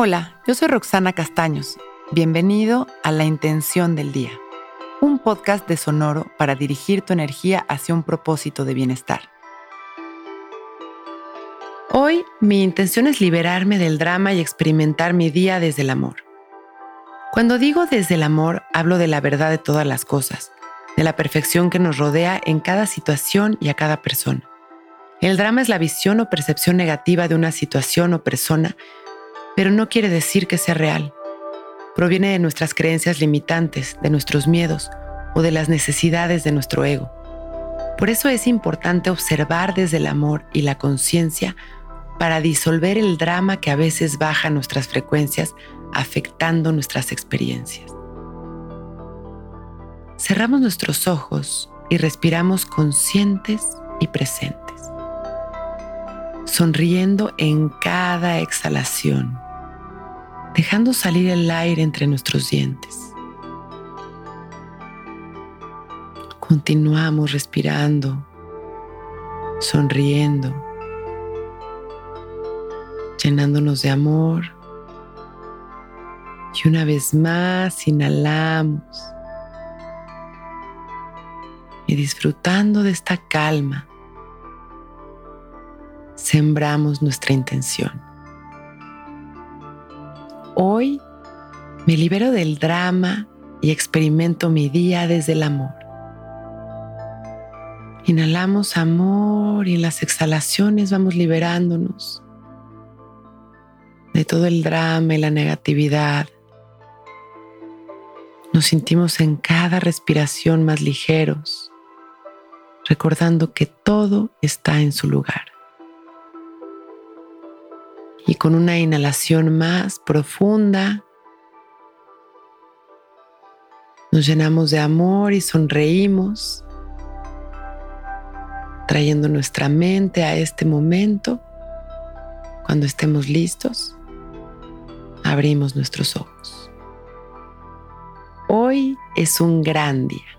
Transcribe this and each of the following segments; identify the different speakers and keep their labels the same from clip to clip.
Speaker 1: Hola, yo soy Roxana Castaños. Bienvenido a La Intención del Día, un podcast de Sonoro para dirigir tu energía hacia un propósito de bienestar. Hoy mi intención es liberarme del drama y experimentar mi día desde el amor. Cuando digo desde el amor, hablo de la verdad de todas las cosas, de la perfección que nos rodea en cada situación y a cada persona. El drama es la visión o percepción negativa de una situación o persona pero no quiere decir que sea real. Proviene de nuestras creencias limitantes, de nuestros miedos o de las necesidades de nuestro ego. Por eso es importante observar desde el amor y la conciencia para disolver el drama que a veces baja nuestras frecuencias afectando nuestras experiencias. Cerramos nuestros ojos y respiramos conscientes y presentes, sonriendo en cada exhalación dejando salir el aire entre nuestros dientes. Continuamos respirando, sonriendo, llenándonos de amor. Y una vez más inhalamos y disfrutando de esta calma, sembramos nuestra intención. Hoy me libero del drama y experimento mi día desde el amor. Inhalamos amor y en las exhalaciones vamos liberándonos de todo el drama y la negatividad. Nos sentimos en cada respiración más ligeros, recordando que todo está en su lugar y con una inhalación más profunda nos llenamos de amor y sonreímos, trayendo nuestra mente a este momento. Cuando estemos listos, abrimos nuestros ojos. Hoy es un gran día.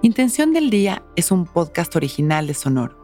Speaker 1: Intención del Día es un podcast original de Sonoro.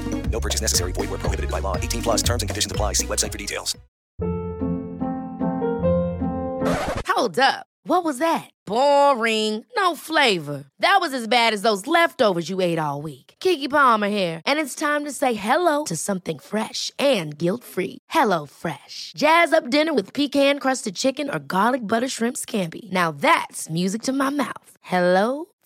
Speaker 2: No purchase necessary. Void where prohibited by law. 18 plus terms and conditions apply. See website for details.
Speaker 3: Hold up. What was that? Boring. No flavor. That was as bad as those leftovers you ate all week. Kiki Palmer here, and it's time to say hello to something fresh and guilt-free. Hello Fresh. Jazz up dinner with pecan-crusted chicken or garlic butter shrimp scampi. Now that's music to my mouth. Hello